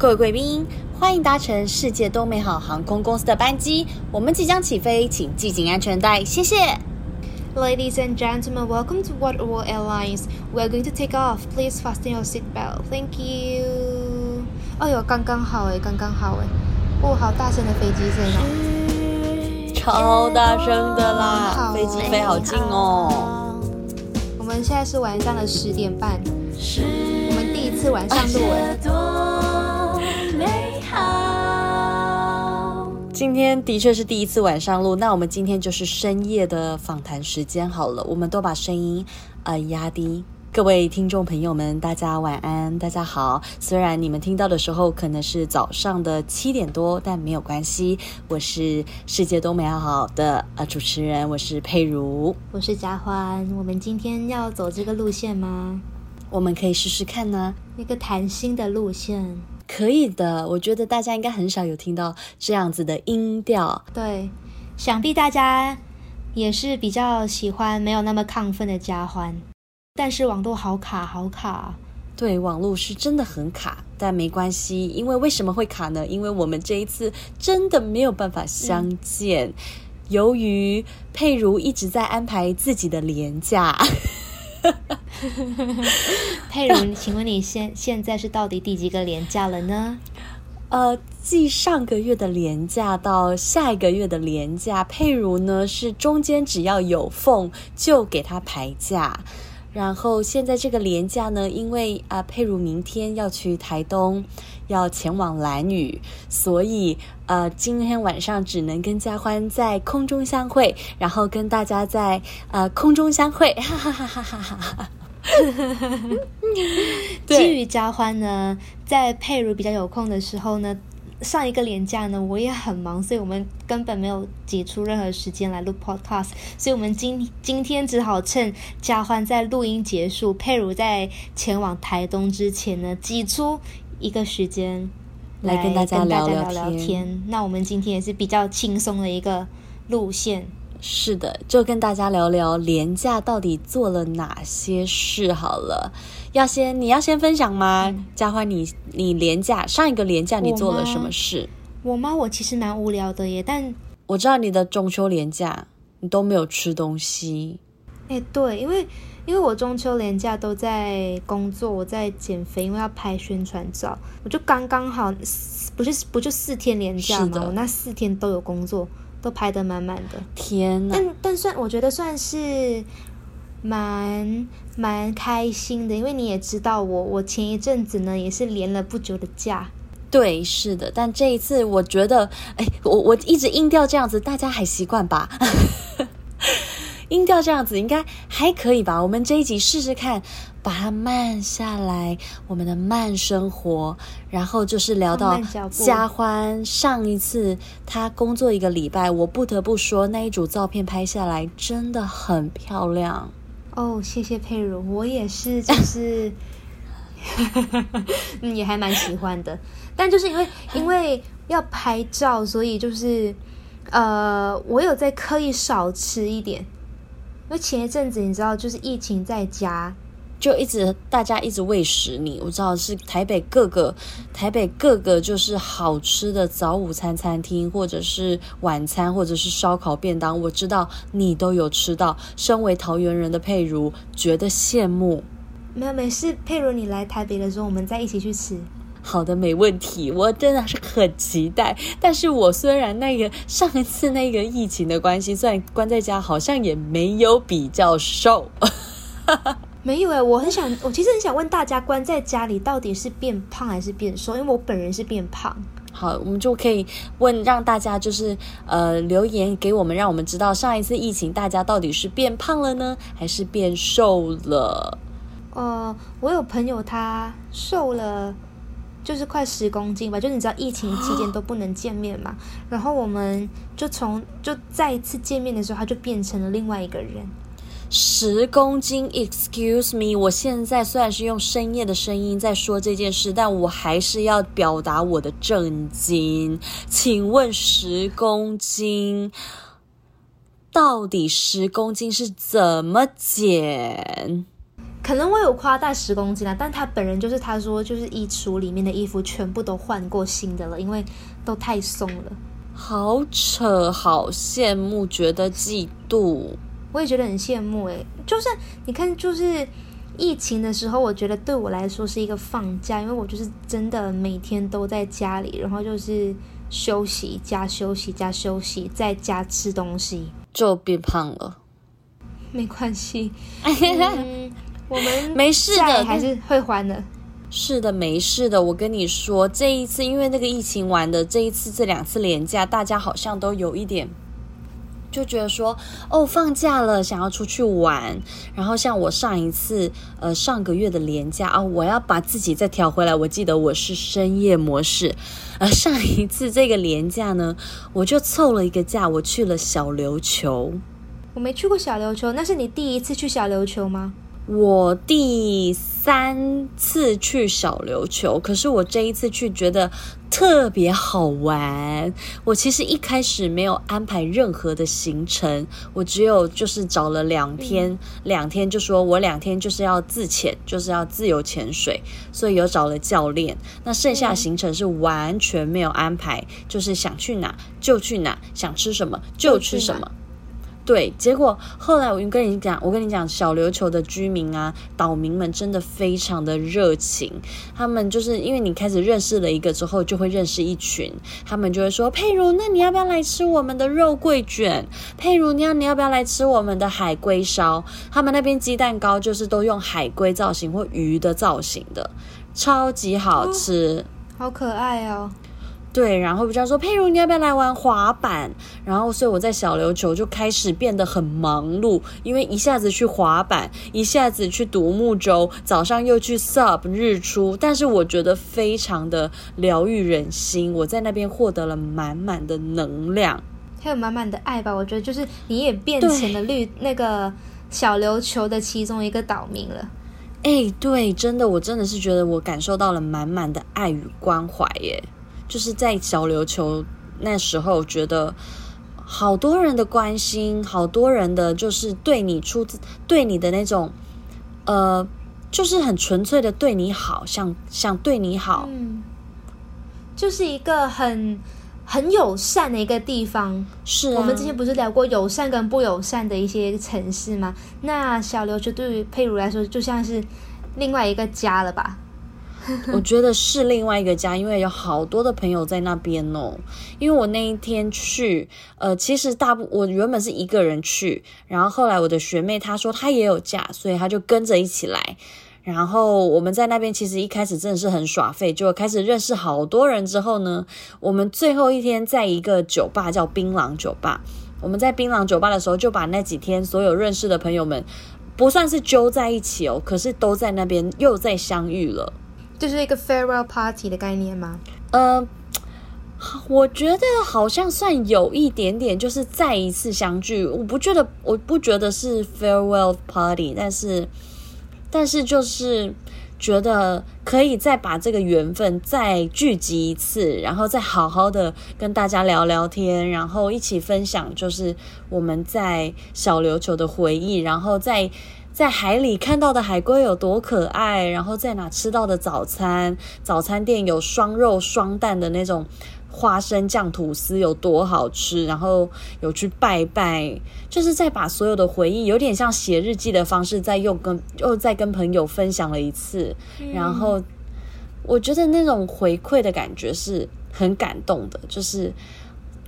各位贵宾，欢迎搭乘世界多美好航空公司的班机，我们即将起飞，请系紧安全带，谢谢。Ladies and gentlemen, welcome to World World Airlines. We are going to take off. Please fasten your seat belt. Thank you. 哎呦，刚刚好哎，刚刚好哎，哦，好大声的飞机声哦，超大声的啦，飞机飞好近哦。我们现在是晚上的十点半，我们第一次晚上录哎。今天的确是第一次晚上录，那我们今天就是深夜的访谈时间好了，我们都把声音呃压低。各位听众朋友们，大家晚安，大家好。虽然你们听到的时候可能是早上的七点多，但没有关系。我是世界都美好的呃主持人，我是佩如，我是佳欢。我们今天要走这个路线吗？我们可以试试看呢，一个谈心的路线。可以的，我觉得大家应该很少有听到这样子的音调。对，想必大家也是比较喜欢没有那么亢奋的加欢，但是网络好卡，好卡。对，网络是真的很卡，但没关系，因为为什么会卡呢？因为我们这一次真的没有办法相见，嗯、由于佩如一直在安排自己的连假。佩如，请问你现现在是到底第几个廉价了呢？呃，继上个月的廉价到下一个月的廉价，佩如呢是中间只要有缝就给他排假。然后现在这个廉假呢，因为啊、呃，佩如明天要去台东，要前往兰屿，所以呃，今天晚上只能跟佳欢在空中相会，然后跟大家在呃空中相会，哈哈哈哈哈哈。基于佳欢呢，在佩如比较有空的时候呢。上一个连假呢，我也很忙，所以我们根本没有挤出任何时间来录 podcast，所以我们今今天只好趁嘉欢在录音结束，佩如在前往台东之前呢，挤出一个时间来，跟大家聊聊聊天。那我们今天也是比较轻松的一个路线。是的，就跟大家聊聊连假到底做了哪些事好了。要先，你要先分享吗？嗯、佳欢，你你廉价上一个廉价你做了什么事？我吗？我其实蛮无聊的耶，但我知道你的中秋廉价你都没有吃东西。哎，对，因为因为我中秋连假都在工作，我在减肥，因为要拍宣传照，我就刚刚好，不是不就四天连假吗？我那四天都有工作。都拍得满满的，天哪！但但算我觉得算是蛮蛮开心的，因为你也知道我我前一阵子呢也是连了不久的假。对，是的，但这一次我觉得，哎，我我一直音调这样子，大家还习惯吧？音调这样子应该还可以吧？我们这一集试试看。把它慢下来，我们的慢生活，然后就是聊到嘉欢上一次他工作一个礼拜，我不得不说那一组照片拍下来真的很漂亮哦，谢谢佩如，我也是，就是 也还蛮喜欢的，但就是因为因为要拍照，所以就是呃，我有在刻意少吃一点，因为前一阵子你知道，就是疫情在家。就一直大家一直喂食你，我知道是台北各个台北各个就是好吃的早午餐餐厅，或者是晚餐，或者是烧烤便当，我知道你都有吃到。身为桃园人的佩如觉得羡慕。没有没事，佩如你来台北的时候，我们再一起去吃。好的，没问题，我真的是很期待。但是我虽然那个上一次那个疫情的关系，虽然关在家，好像也没有比较瘦。没有诶，我很想，我其实很想问大家，关在家里到底是变胖还是变瘦？因为我本人是变胖。好，我们就可以问，让大家就是呃留言给我们，让我们知道上一次疫情大家到底是变胖了呢，还是变瘦了？呃，我有朋友他瘦了，就是快十公斤吧。就是你知道疫情期间都不能见面嘛，然后我们就从就再一次见面的时候，他就变成了另外一个人。十公斤，Excuse me，我现在虽然是用深夜的声音在说这件事，但我还是要表达我的震惊。请问十公斤到底十公斤是怎么减？可能我有夸大十公斤啦，但他本人就是他说，就是衣橱里面的衣服全部都换过新的了，因为都太松了。好扯，好羡慕，觉得嫉妒。我也觉得很羡慕诶，就是你看，就是疫情的时候，我觉得对我来说是一个放假，因为我就是真的每天都在家里，然后就是休息加休息加休息，在家吃东西，就变胖了。没关系，嗯、我们没事的，还是会还的。是的，没事的。我跟你说，这一次因为那个疫情完的，这一次这两次连假，大家好像都有一点。就觉得说哦，放假了，想要出去玩。然后像我上一次，呃，上个月的连假啊，我要把自己再调回来。我记得我是深夜模式。而上一次这个连假呢，我就凑了一个假，我去了小琉球。我没去过小琉球，那是你第一次去小琉球吗？我第三次去小琉球，可是我这一次去觉得特别好玩。我其实一开始没有安排任何的行程，我只有就是找了两天，嗯、两天就说我两天就是要自潜，就是要自由潜水，所以有找了教练。那剩下行程是完全没有安排，嗯、就是想去哪就去哪，想吃什么就吃什么。对，结果后来我就跟你讲，我跟你讲，小琉球的居民啊，岛民们真的非常的热情。他们就是因为你开始认识了一个之后，就会认识一群，他们就会说：“佩如，那你要不要来吃我们的肉桂卷？佩如，你要你要不要来吃我们的海龟烧？他们那边鸡蛋糕就是都用海龟造型或鱼的造型的，超级好吃，好可爱哦。”对，然后比较说，佩如，你要不要来玩滑板？然后，所以我在小琉球就开始变得很忙碌，因为一下子去滑板，一下子去独木舟，早上又去 sub 日出，但是我觉得非常的疗愈人心。我在那边获得了满满的能量，还有满满的爱吧。我觉得就是你也变成了绿那个小琉球的其中一个岛民了。哎，对，真的，我真的是觉得我感受到了满满的爱与关怀耶。就是在小琉球那时候，觉得好多人的关心，好多人的就是对你出自对你的那种，呃，就是很纯粹的对你好，想想对你好，嗯，就是一个很很友善的一个地方。是啊，我们之前不是聊过友善跟不友善的一些城市吗？那小琉球对于佩如来说，就像是另外一个家了吧？我觉得是另外一个家，因为有好多的朋友在那边哦。因为我那一天去，呃，其实大部我原本是一个人去，然后后来我的学妹她说她也有假，所以她就跟着一起来。然后我们在那边其实一开始真的是很耍废，就开始认识好多人之后呢，我们最后一天在一个酒吧叫槟榔酒吧。我们在槟榔酒吧的时候，就把那几天所有认识的朋友们不算是揪在一起哦，可是都在那边又再相遇了。就是一个 farewell party 的概念吗？呃，我觉得好像算有一点点，就是再一次相聚。我不觉得，我不觉得是 farewell party，但是，但是就是觉得可以再把这个缘分再聚集一次，然后再好好的跟大家聊聊天，然后一起分享，就是我们在小琉球的回忆，然后再。在海里看到的海龟有多可爱，然后在哪吃到的早餐，早餐店有双肉双蛋的那种花生酱吐司有多好吃，然后有去拜拜，就是在把所有的回忆，有点像写日记的方式，再又跟又再跟朋友分享了一次，然后我觉得那种回馈的感觉是很感动的，就是。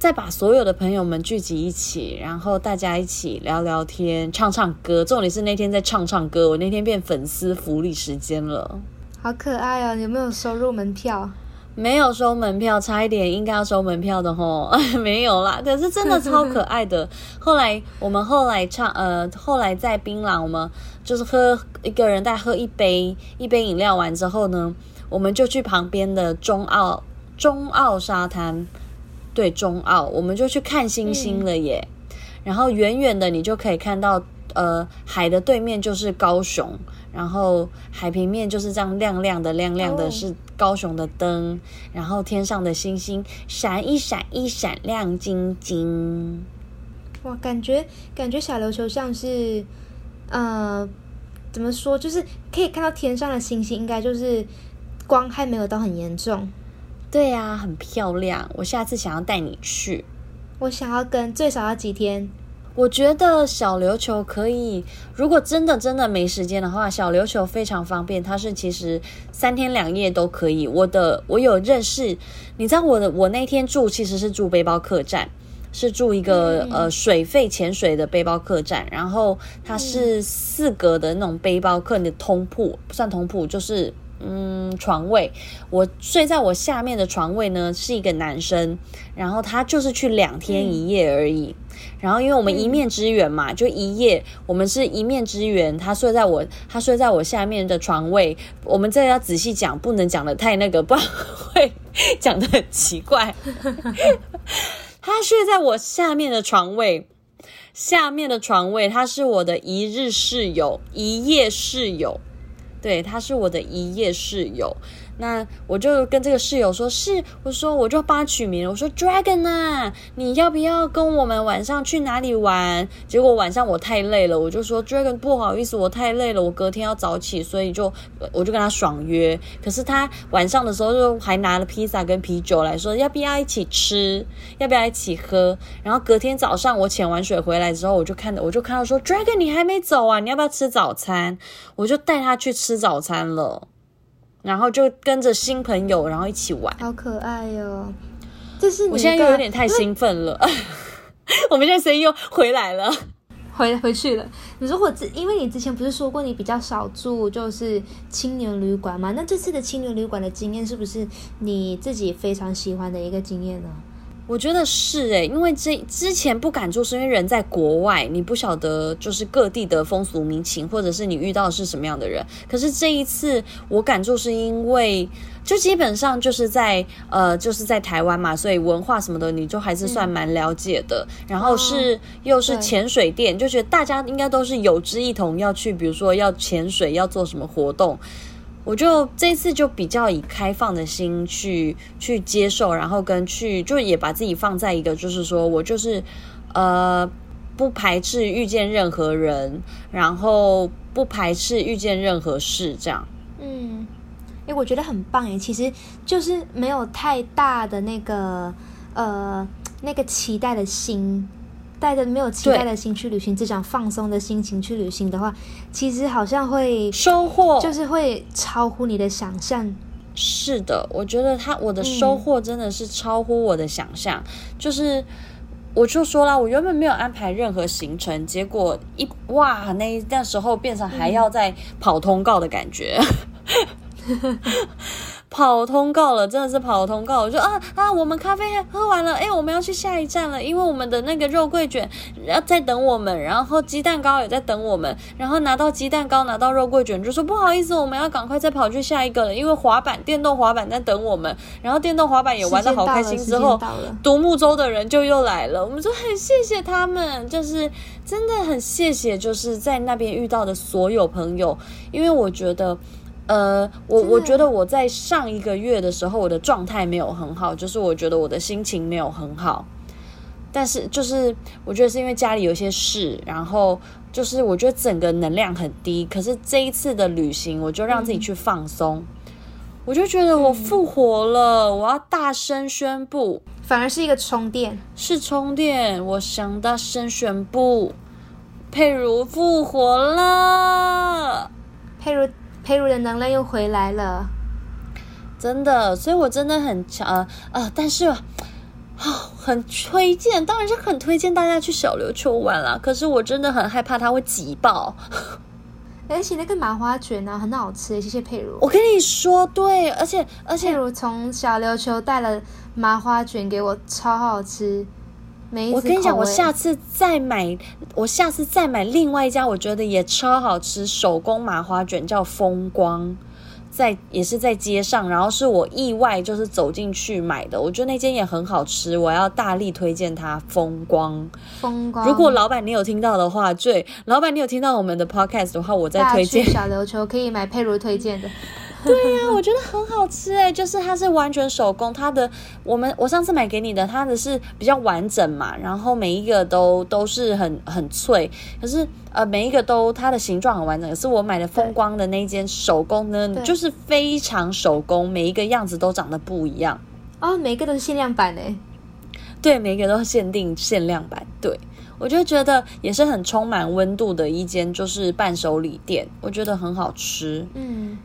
再把所有的朋友们聚集一起，然后大家一起聊聊天、唱唱歌。重点是那天在唱唱歌，我那天变粉丝福利时间了，好可爱啊！有没有收入门票？没有收门票，差一点应该要收门票的吼，没有啦。可是真的超可爱的。后来我们后来唱，呃，后来在槟榔，我们就是喝一个人再喝一杯一杯饮料完之后呢，我们就去旁边的中澳中澳沙滩。对，中澳，我们就去看星星了耶。嗯、然后远远的你就可以看到，呃，海的对面就是高雄，然后海平面就是这样亮亮的，亮亮的是高雄的灯，哦、然后天上的星星闪一闪一闪亮晶晶。哇，感觉感觉小琉球像是，呃，怎么说，就是可以看到天上的星星，应该就是光还没有到很严重。对呀、啊，很漂亮。我下次想要带你去。我想要跟最少要几天？我觉得小琉球可以，如果真的真的没时间的话，小琉球非常方便，它是其实三天两夜都可以。我的我有认识，你知道我的我那天住其实是住背包客栈，是住一个、嗯、呃水费潜水的背包客栈，然后它是四格的那种背包客的通铺，不算通铺就是。嗯，床位，我睡在我下面的床位呢，是一个男生，然后他就是去两天一夜而已。嗯、然后因为我们一面之缘嘛，嗯、就一夜，我们是一面之缘。他睡在我，他睡在我下面的床位。我们这要仔细讲，不能讲的太那个，不然会讲的很奇怪。他睡在我下面的床位，下面的床位，他是我的一日室友，一夜室友。对，他是我的一夜室友。那我就跟这个室友说，是，我说我就帮他取名，我说 Dragon 啊，你要不要跟我们晚上去哪里玩？结果晚上我太累了，我就说 Dragon 不好意思，我太累了，我隔天要早起，所以就我就跟他爽约。可是他晚上的时候就还拿了披萨跟啤酒来说，要不要一起吃？要不要一起喝？然后隔天早上我潜完水回来之后，我就看到我就看到说 Dragon 你还没走啊？你要不要吃早餐？我就带他去吃早餐了。然后就跟着新朋友，然后一起玩，好可爱哟、哦！这是你我现在又有点太兴奋了。我们现在声音又回来了，回回去了。你说我之，因为你之前不是说过你比较少住就是青年旅馆吗？那这次的青年旅馆的经验是不是你自己非常喜欢的一个经验呢？我觉得是诶，因为这之前不敢做，是因为人在国外，你不晓得就是各地的风俗民情，或者是你遇到的是什么样的人。可是这一次我敢做，是因为就基本上就是在呃，就是在台湾嘛，所以文化什么的，你就还是算蛮了解的。嗯、然后是、哦、又是潜水店，就觉得大家应该都是有志一同要去，比如说要潜水，要做什么活动。我就这次就比较以开放的心去去接受，然后跟去就也把自己放在一个就是说我就是呃不排斥遇见任何人，然后不排斥遇见任何事这样。嗯，诶，我觉得很棒诶，其实就是没有太大的那个呃那个期待的心。带着没有期待的心去旅行，对只想放松的心情去旅行的话，其实好像会收获，就是会超乎你的想象。是的，我觉得他我的收获真的是超乎我的想象。嗯、就是我就说了，我原本没有安排任何行程，结果一哇，那那时候变成还要再跑通告的感觉。嗯 跑通告了，真的是跑通告。我说啊啊，我们咖啡喝完了，哎，我们要去下一站了，因为我们的那个肉桂卷要在等我们，然后鸡蛋糕也在等我们，然后拿到鸡蛋糕，拿到肉桂卷，就说不好意思，我们要赶快再跑去下一个了，因为滑板电动滑板在等我们，然后电动滑板也玩得好开心。之后独木舟的人就又来了，我们说很谢谢他们，就是真的很谢谢，就是在那边遇到的所有朋友，因为我觉得。呃，我我觉得我在上一个月的时候，我的状态没有很好，就是我觉得我的心情没有很好，但是就是我觉得是因为家里有些事，然后就是我觉得整个能量很低。可是这一次的旅行，我就让自己去放松，嗯、我就觉得我复活了，嗯、我要大声宣布，反而是一个充电，是充电，我想大声宣布，佩如复活了，佩如。佩如的能量又回来了，真的，所以我真的很强啊、呃呃！但是啊、哦，很推荐，当然是很推荐大家去小琉球玩啦。可是我真的很害怕它会挤爆，而且那个麻花卷呢、啊，很好吃。谢谢佩如，我跟你说，对，而且而且，佩如从小琉球带了麻花卷给我，超好吃。我跟你讲，我下次再买，我下次再买另外一家，我觉得也超好吃，手工麻花卷叫风光，在也是在街上，然后是我意外就是走进去买的，我觉得那间也很好吃，我要大力推荐它。风光，风光。如果老板你有听到的话，对，老板你有听到我们的 podcast 的话，我再推荐。小琉球可以买佩如推荐的。对呀、啊，我觉得很好吃哎，就是它是完全手工，它的我们我上次买给你的，它的是比较完整嘛，然后每一个都都是很很脆，可是呃每一个都它的形状很完整。可是我买的风光的那间手工呢，就是非常手工，每一个样子都长得不一样。哦，每一个都是限量版哎。对，每一个都是限定限量版。对，我就觉得也是很充满温度的一间，就是伴手礼店，我觉得很好吃。嗯，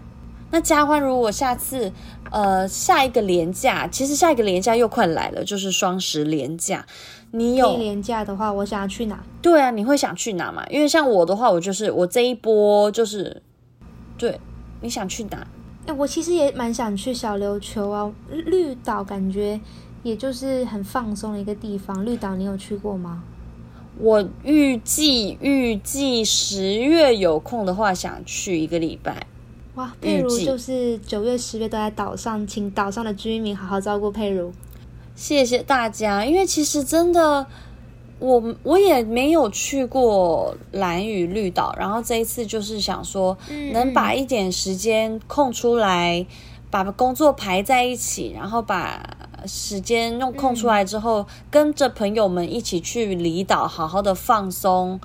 那嘉欢，如果下次呃下一个连假，其实下一个连假又快来了，就是双十连假，你有连假的话，我想要去哪？对啊，你会想去哪嘛？因为像我的话，我就是我这一波就是，对，你想去哪？哎，我其实也蛮想去小琉球啊，绿岛感觉。也就是很放松的一个地方，绿岛你有去过吗？我预计预计十月有空的话，想去一个礼拜。哇，佩如就是九月、十月都在岛上，请岛上的居民好好照顾佩如。谢谢大家，因为其实真的，我我也没有去过蓝屿绿岛，然后这一次就是想说，能把一点时间空出来，嗯、把工作排在一起，然后把。时间用空出来之后，嗯、跟着朋友们一起去离岛，好好的放松。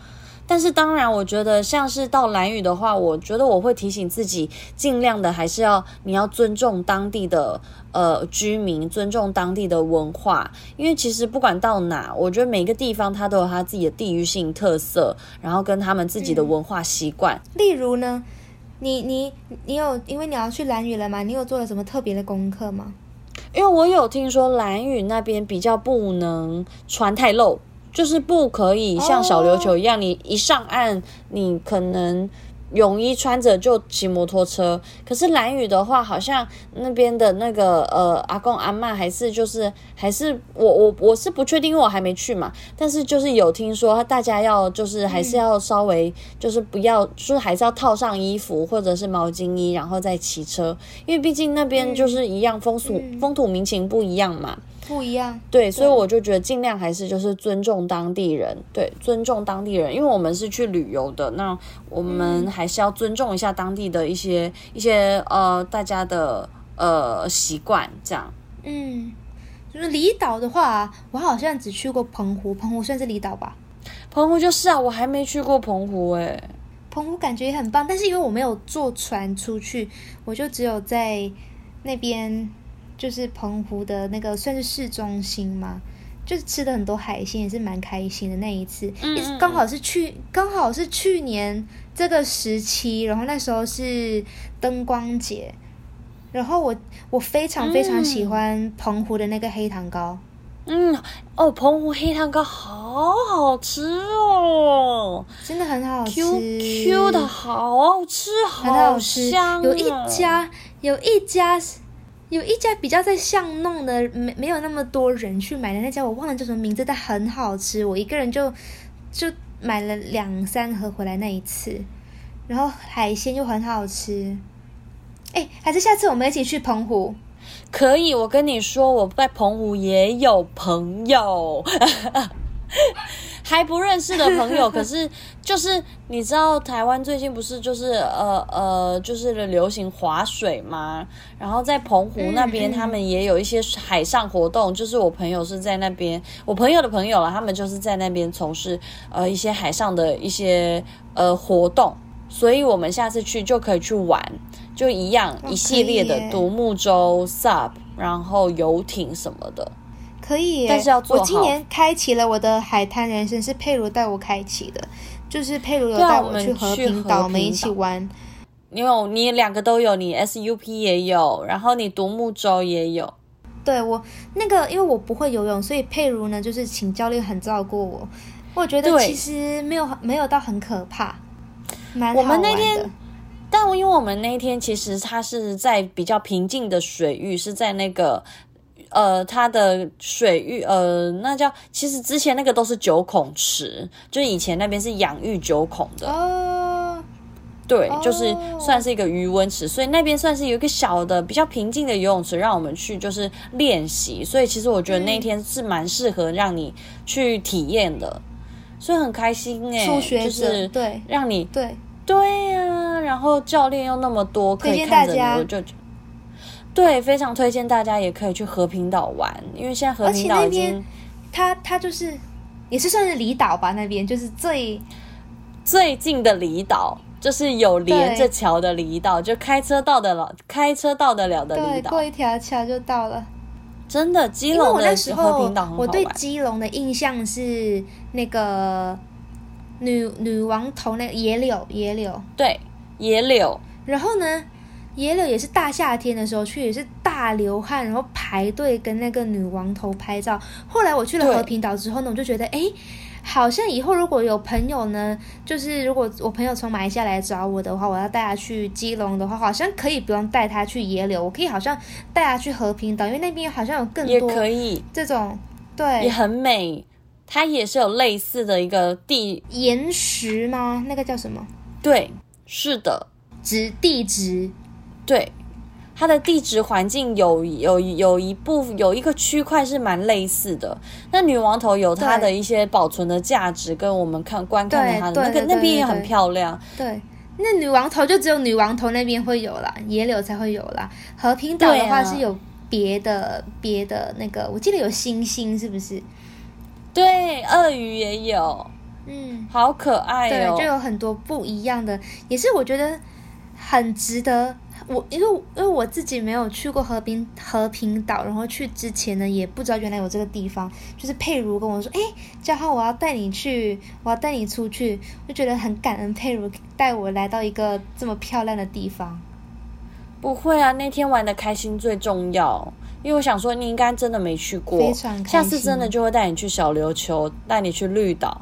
但是当然，我觉得像是到兰屿的话，我觉得我会提醒自己，尽量的还是要你要尊重当地的呃居民，尊重当地的文化。因为其实不管到哪，我觉得每个地方它都有它自己的地域性特色，然后跟他们自己的文化习惯。嗯、例如呢，你你你有因为你要去兰屿了嘛？你有做了什么特别的功课吗？因为我有听说兰屿那边比较不能穿太露，就是不可以像小琉球一样，你一上岸，你可能。泳衣穿着就骑摩托车，可是兰屿的话，好像那边的那个呃阿公阿嬷还是就是还是我我我是不确定，因为我还没去嘛。但是就是有听说大家要就是还是要稍微就是不要，就是还是要套上衣服或者是毛巾衣，然后再骑车，因为毕竟那边就是一样风俗风土民情不一样嘛。不一样，对，所以我就觉得尽量还是就是尊重当地人，对，尊重当地人，因为我们是去旅游的，那我们还是要尊重一下当地的一些一些呃大家的呃习惯，这样。嗯，就是离岛的话，我好像只去过澎湖，澎湖算是离岛吧？澎湖就是啊，我还没去过澎湖诶。澎湖感觉也很棒，但是因为我没有坐船出去，我就只有在那边。就是澎湖的那个算是市中心嘛，就是吃的很多海鲜，也是蛮开心的那一次。嗯，嗯，刚好是去，刚好是去年这个时期，然后那时候是灯光节，然后我我非常非常喜欢澎湖的那个黑糖糕。嗯，哦，澎湖黑糖糕好好吃哦，真的很好吃，Q Q 的好好吃，很好吃，好香啊。有一家，有一家。有一家比较在巷弄的，没没有那么多人去买的那家，我忘了叫什么名字，但很好吃。我一个人就就买了两三盒回来那一次，然后海鲜又很好吃。哎，还是下次我们一起去澎湖？可以，我跟你说，我在澎湖也有朋友。还不认识的朋友，可是就是你知道台湾最近不是就是呃呃就是流行划水吗？然后在澎湖那边，他们也有一些海上活动。就是我朋友是在那边，我朋友的朋友了，他们就是在那边从事呃一些海上的一些呃活动。所以我们下次去就可以去玩，就一样一系列的独木舟、SUP，然后游艇什么的。可以，但是要做。我今年开启了我的海滩人生，是佩如带我开启的，就是佩如有带我去和平岛，我们一起玩。你有，你两个都有，你 SUP 也有，然后你独木舟也有。对，我那个，因为我不会游泳，所以佩如呢，就是请教练很照顾我。我觉得其实没有没有到很可怕，蛮好玩的。我们那天，但因为我们那天其实它是在比较平静的水域，是在那个。呃，它的水域，呃，那叫其实之前那个都是九孔池，就以前那边是养育九孔的。哦，对，就是算是一个余温池，所以那边算是有一个小的比较平静的游泳池，让我们去就是练习。所以其实我觉得那天是蛮适合让你去体验的，所以很开心哎，就是对，让你对对呀、啊，然后教练又那么多，可以看着你，我就对，非常推荐大家也可以去和平岛玩，因为现在和平岛已经，它它就是也是算是离岛吧，那边就是最最近的离岛，就是有连着桥的离岛，就开车到的了，开车到得了的离岛，过一条桥就到了。真的，基隆的和平岛很好玩。我对基隆的印象是那个女女王头那个野柳野柳，对野柳。然后呢，野柳也是大夏天的时候去，也是大流汗，然后排队跟那个女王头拍照。后来我去了和平岛之后呢，我就觉得哎。诶好像以后如果有朋友呢，就是如果我朋友从马来西亚来找我的话，我要带他去基隆的话，好像可以不用带他去野柳，我可以好像带他去和平岛，因为那边好像有更多也可以这种，对，也很美，它也是有类似的一个地岩石吗？那个叫什么？对，是的，质地质，对。它的地质环境有有有一部有一个区块是蛮类似的。那女王头有它的一些保存的价值，跟我们看观看的它的那个那边也很漂亮。对，那女王头就只有女王头那边会有啦，野柳才会有啦。和平岛的话是有别的别、啊、的那个，我记得有星星，是不是？对，鳄鱼也有，嗯，好可爱哦。对，就有很多不一样的，也是我觉得很值得。我因为因为我自己没有去过和平和平岛，然后去之前呢，也不知道原来有这个地方。就是佩如跟我说：“哎，嘉浩，我要带你去，我要带你出去。”就觉得很感恩佩如带我来到一个这么漂亮的地方。不会啊，那天玩的开心最重要。因为我想说，你应该真的没去过，非常开心。下次真的就会带你去小琉球，带你去绿岛。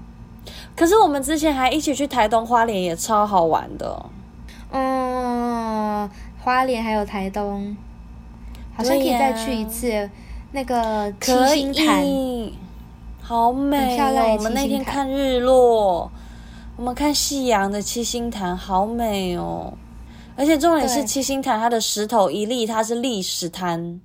可是我们之前还一起去台东花莲，也超好玩的。嗯。花莲还有台东，好像可以再去一次。啊、那个七星潭，好美哦！我们那天看日落，我们看夕阳的七星潭，好美哦！而且重点是七星潭，它的石头一粒，它是砾石滩。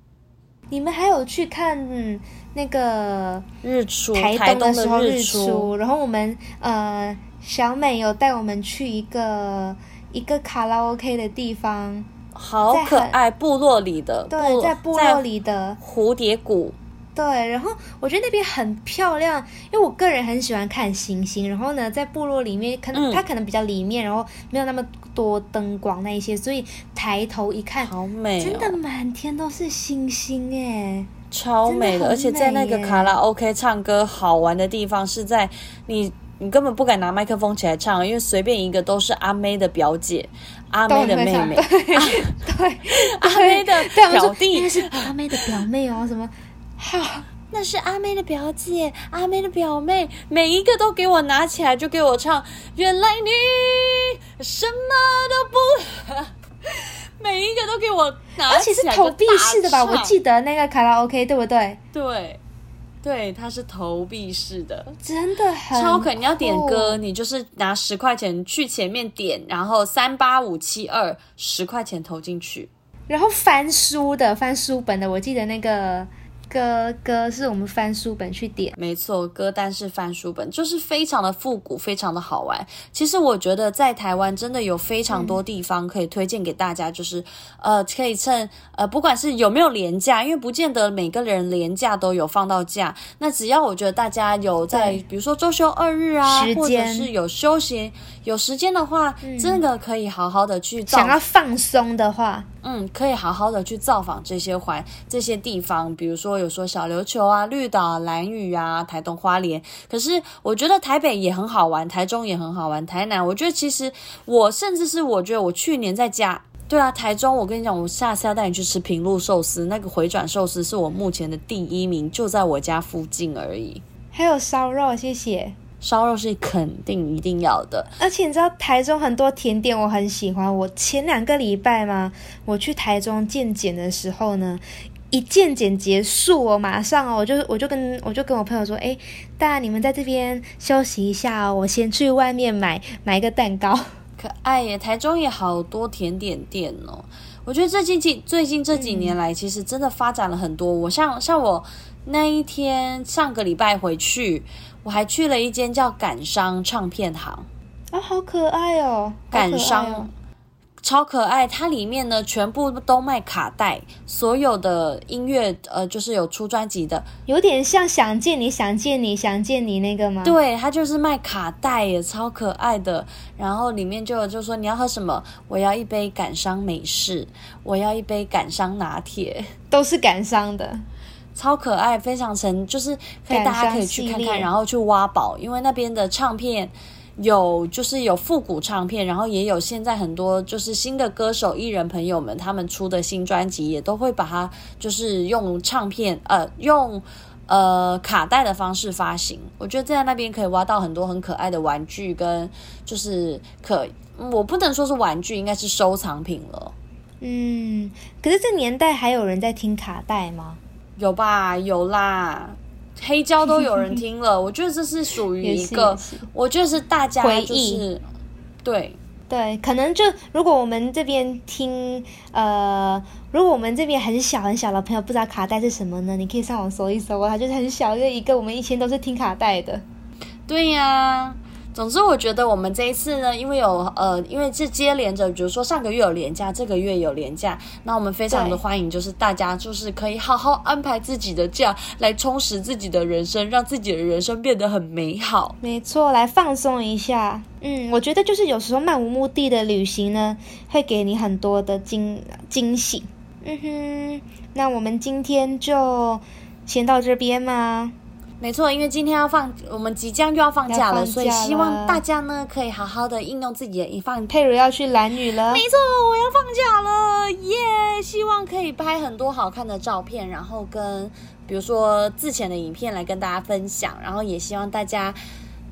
你们还有去看那个日出？台东的时候日出。然后我们呃，小美有带我们去一个一个卡拉 OK 的地方。好可爱，部落里的对，在部落里的蝴蝶谷，对，然后我觉得那边很漂亮，因为我个人很喜欢看星星。然后呢，在部落里面，可能它可能比较里面，然后没有那么多灯光那一些，所以抬头一看，好美，真的满天都是星星哎，超美的。而且在那个卡拉 OK 唱歌好玩的地方是在你。你根本不敢拿麦克风起来唱，因为随便一个都是阿妹的表姐、阿妹的妹妹、对，啊、对阿妹的表弟，那是阿妹的表妹哦，什么？哈，那是阿妹的表姐、阿妹的表妹，每一个都给我拿起来就给我唱。原来你什么都不，每一个都给我拿起来，而且是投币式的吧？我记得那个卡拉 OK 对不对？对。对，它是投币式的，真的很超可。你要点歌，你就是拿十块钱去前面点，然后三八五七二十块钱投进去，然后翻书的翻书本的，我记得那个。歌歌是我们翻书本去点，没错，歌单是翻书本，就是非常的复古，非常的好玩。其实我觉得在台湾真的有非常多地方可以推荐给大家，就是、嗯、呃，可以趁呃，不管是有没有连假，因为不见得每个人连假都有放到假。那只要我觉得大家有在，比如说周休二日啊，或者是有休闲有时间的话，嗯、真的可以好好的去。想要放松的话。嗯，可以好好的去造访这些环这些地方，比如说有说小琉球啊、绿岛、蓝屿啊、台东花莲。可是我觉得台北也很好玩，台中也很好玩，台南我觉得其实我甚至是我觉得我去年在家，对啊，台中我跟你讲，我下次要带你去吃平路寿司，那个回转寿司是我目前的第一名，就在我家附近而已。还有烧肉，谢谢。烧肉是肯定一定要的，而且你知道台中很多甜点我很喜欢。我前两个礼拜嘛，我去台中健检的时候呢，一健检结束，哦马上哦，我就我就跟我就跟我朋友说，哎，大家你们在这边休息一下哦，我先去外面买买一个蛋糕。可爱耶，台中也好多甜点店哦。我觉得最近近最近这几年来，其实真的发展了很多。我像像我那一天上个礼拜回去。我还去了一间叫感伤唱片行，哦，啊，好可爱哦，感伤。哦超可爱，它里面呢全部都卖卡带，所有的音乐呃就是有出专辑的，有点像想见你想见你想见你那个吗？对，它就是卖卡带耶，超可爱的。然后里面就有就说你要喝什么，我要一杯感伤美式，我要一杯感伤拿铁，都是感伤的，超可爱，非常沉，就是可以大家可以去看看，然后去挖宝，因为那边的唱片。有就是有复古唱片，然后也有现在很多就是新的歌手艺人朋友们他们出的新专辑，也都会把它就是用唱片呃用呃卡带的方式发行。我觉得在那边可以挖到很多很可爱的玩具，跟就是可我不能说是玩具，应该是收藏品了。嗯，可是这年代还有人在听卡带吗？有吧，有啦。黑胶都有人听了，我觉得这是属于一个，我觉得是大家就是回忆，对对，可能就如果我们这边听，呃，如果我们这边很小很小的朋友不知道卡带是什么呢？你可以上网搜一搜啊，它就是很小的一个，我们以前都是听卡带的，对呀、啊。总之，我觉得我们这一次呢，因为有呃，因为是接连着，比如说上个月有年假，这个月有年假，那我们非常的欢迎，就是大家就是可以好好安排自己的假，来充实自己的人生，让自己的人生变得很美好。没错，来放松一下。嗯，我觉得就是有时候漫无目的的旅行呢，会给你很多的惊惊喜。嗯哼，那我们今天就先到这边吗？没错，因为今天要放，我们即将就要放假了，了所以希望大家呢可以好好的应用自己的一放。佩如要去蓝雨了，没错，我要放假了，耶、yeah！希望可以拍很多好看的照片，然后跟比如说之前的影片来跟大家分享，然后也希望大家。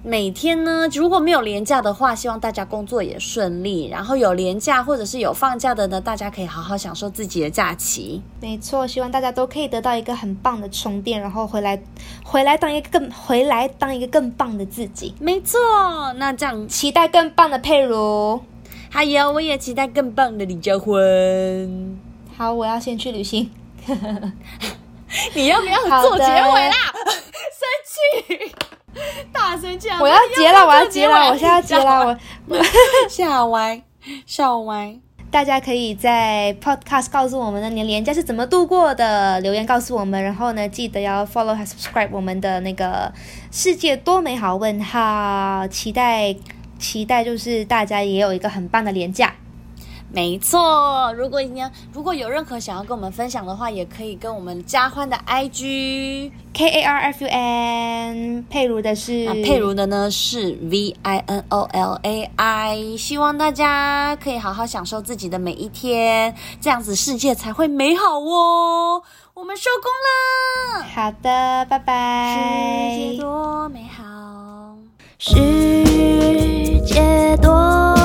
每天呢，如果没有连假的话，希望大家工作也顺利。然后有连假或者是有放假的呢，大家可以好好享受自己的假期。没错，希望大家都可以得到一个很棒的充电，然后回来，回来当一个更回来当一个更棒的自己。没错，那这样期待更棒的佩如，还有我也期待更棒的李佳欢。好，我要先去旅行。你要不要做结尾啦？生气。大声叫！我要结了，我要结了，我现在要结了，我笑歪，笑歪。大家可以在 Podcast 告诉我们的年连假是怎么度过的，留言告诉我们。然后呢，记得要 Follow 和 Subscribe 我们的那个世界多美好问号，期待期待，就是大家也有一个很棒的年假。没错，如果你如果有任何想要跟我们分享的话，也可以跟我们加欢的 IG K A R F U N，佩如的是，那珮如的呢是 V I N O L A I。希望大家可以好好享受自己的每一天，这样子世界才会美好哦。我们收工了，好的，拜拜。世界多美好，世界多。